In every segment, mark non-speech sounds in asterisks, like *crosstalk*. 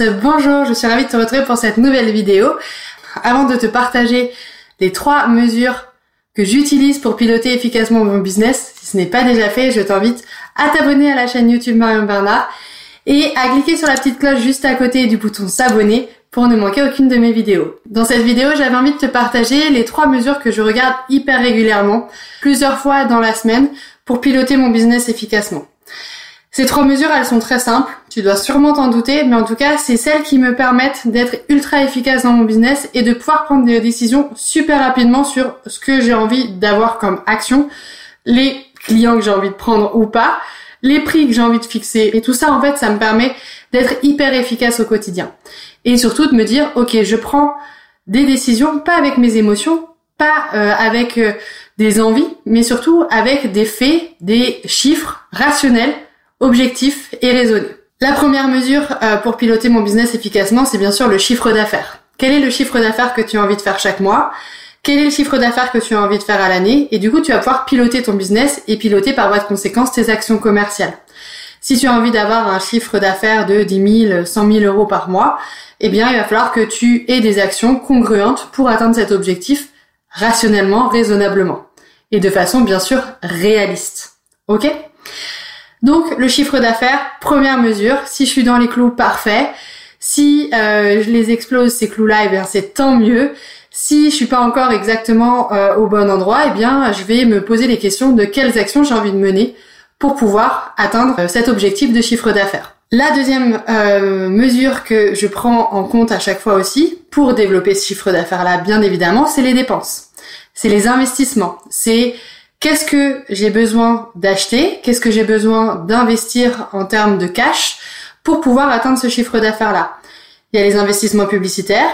Bonjour, je suis ravie de te retrouver pour cette nouvelle vidéo. Avant de te partager les trois mesures que j'utilise pour piloter efficacement mon business, si ce n'est pas déjà fait, je t'invite à t'abonner à la chaîne YouTube Marion Bernard et à cliquer sur la petite cloche juste à côté du bouton s'abonner pour ne manquer aucune de mes vidéos. Dans cette vidéo, j'avais envie de te partager les trois mesures que je regarde hyper régulièrement, plusieurs fois dans la semaine, pour piloter mon business efficacement. Ces trois mesures, elles sont très simples. Tu dois sûrement t'en douter, mais en tout cas, c'est celles qui me permettent d'être ultra efficace dans mon business et de pouvoir prendre des décisions super rapidement sur ce que j'ai envie d'avoir comme action, les clients que j'ai envie de prendre ou pas, les prix que j'ai envie de fixer. Et tout ça, en fait, ça me permet d'être hyper efficace au quotidien. Et surtout de me dire, ok, je prends des décisions pas avec mes émotions, pas euh, avec euh, des envies, mais surtout avec des faits, des chiffres rationnels objectif et raisonné. La première mesure euh, pour piloter mon business efficacement, c'est bien sûr le chiffre d'affaires. Quel est le chiffre d'affaires que tu as envie de faire chaque mois? Quel est le chiffre d'affaires que tu as envie de faire à l'année? Et du coup, tu vas pouvoir piloter ton business et piloter par voie de conséquence tes actions commerciales. Si tu as envie d'avoir un chiffre d'affaires de 10 000, 100 000 euros par mois, eh bien, il va falloir que tu aies des actions congruentes pour atteindre cet objectif rationnellement, raisonnablement. Et de façon, bien sûr, réaliste. Ok? Donc le chiffre d'affaires, première mesure, si je suis dans les clous, parfait. Si euh, je les explose ces clous-là, eh bien c'est tant mieux. Si je suis pas encore exactement euh, au bon endroit, eh bien je vais me poser les questions de quelles actions j'ai envie de mener pour pouvoir atteindre euh, cet objectif de chiffre d'affaires. La deuxième mesure que je prends en compte à chaque fois aussi pour développer ce chiffre d'affaires là, bien évidemment, c'est les dépenses. C'est les investissements. C'est qu'est-ce que j'ai besoin d'acheter, qu'est-ce que j'ai besoin d'investir en termes de cash pour pouvoir atteindre ce chiffre d'affaires-là? Il y a les investissements publicitaires,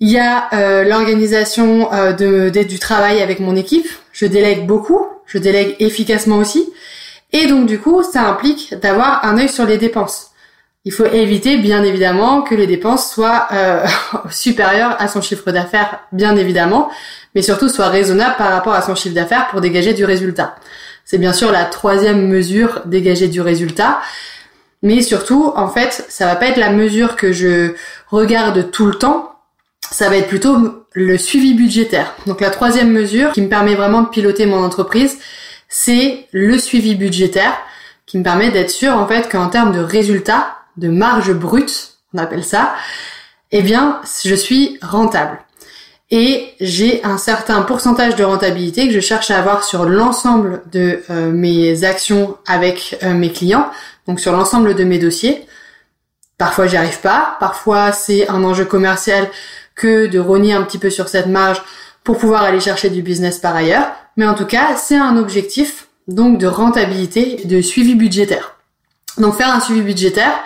il y a euh, l'organisation euh, de, du travail avec mon équipe, je délègue beaucoup, je délègue efficacement aussi, et donc du coup ça implique d'avoir un œil sur les dépenses. Il faut éviter bien évidemment que les dépenses soient euh, *laughs* supérieures à son chiffre d'affaires, bien évidemment, mais surtout soit raisonnable par rapport à son chiffre d'affaires pour dégager du résultat. C'est bien sûr la troisième mesure, dégager du résultat. Mais surtout, en fait, ça va pas être la mesure que je regarde tout le temps. Ça va être plutôt le suivi budgétaire. Donc la troisième mesure qui me permet vraiment de piloter mon entreprise, c'est le suivi budgétaire qui me permet d'être sûr en fait qu'en termes de résultats, de marge brute, on appelle ça, eh bien, je suis rentable et j'ai un certain pourcentage de rentabilité que je cherche à avoir sur l'ensemble de euh, mes actions avec euh, mes clients, donc sur l'ensemble de mes dossiers. Parfois j'y arrive pas, parfois c'est un enjeu commercial que de rogner un petit peu sur cette marge pour pouvoir aller chercher du business par ailleurs, mais en tout cas c'est un objectif donc de rentabilité, de suivi budgétaire. Donc faire un suivi budgétaire,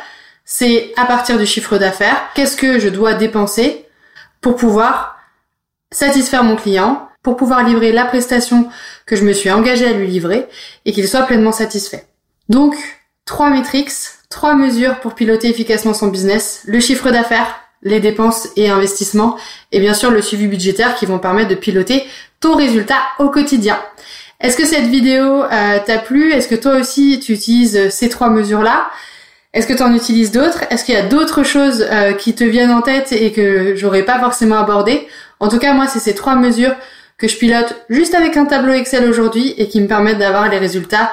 c'est à partir du chiffre d'affaires, qu'est-ce que je dois dépenser pour pouvoir satisfaire mon client pour pouvoir livrer la prestation que je me suis engagée à lui livrer et qu'il soit pleinement satisfait. Donc, trois métriques, trois mesures pour piloter efficacement son business, le chiffre d'affaires, les dépenses et investissements, et bien sûr le suivi budgétaire qui vont permettre de piloter ton résultat au quotidien. Est-ce que cette vidéo euh, t'a plu? Est-ce que toi aussi tu utilises ces trois mesures-là? Est-ce que tu en utilises d'autres? Est-ce qu'il y a d'autres choses euh, qui te viennent en tête et que j'aurais pas forcément abordé en tout cas, moi, c'est ces trois mesures que je pilote juste avec un tableau Excel aujourd'hui et qui me permettent d'avoir les résultats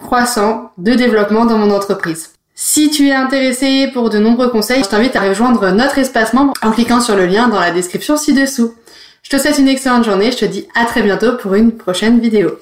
croissants de développement dans mon entreprise. Si tu es intéressé pour de nombreux conseils, je t'invite à rejoindre notre espace membre en cliquant sur le lien dans la description ci-dessous. Je te souhaite une excellente journée, je te dis à très bientôt pour une prochaine vidéo.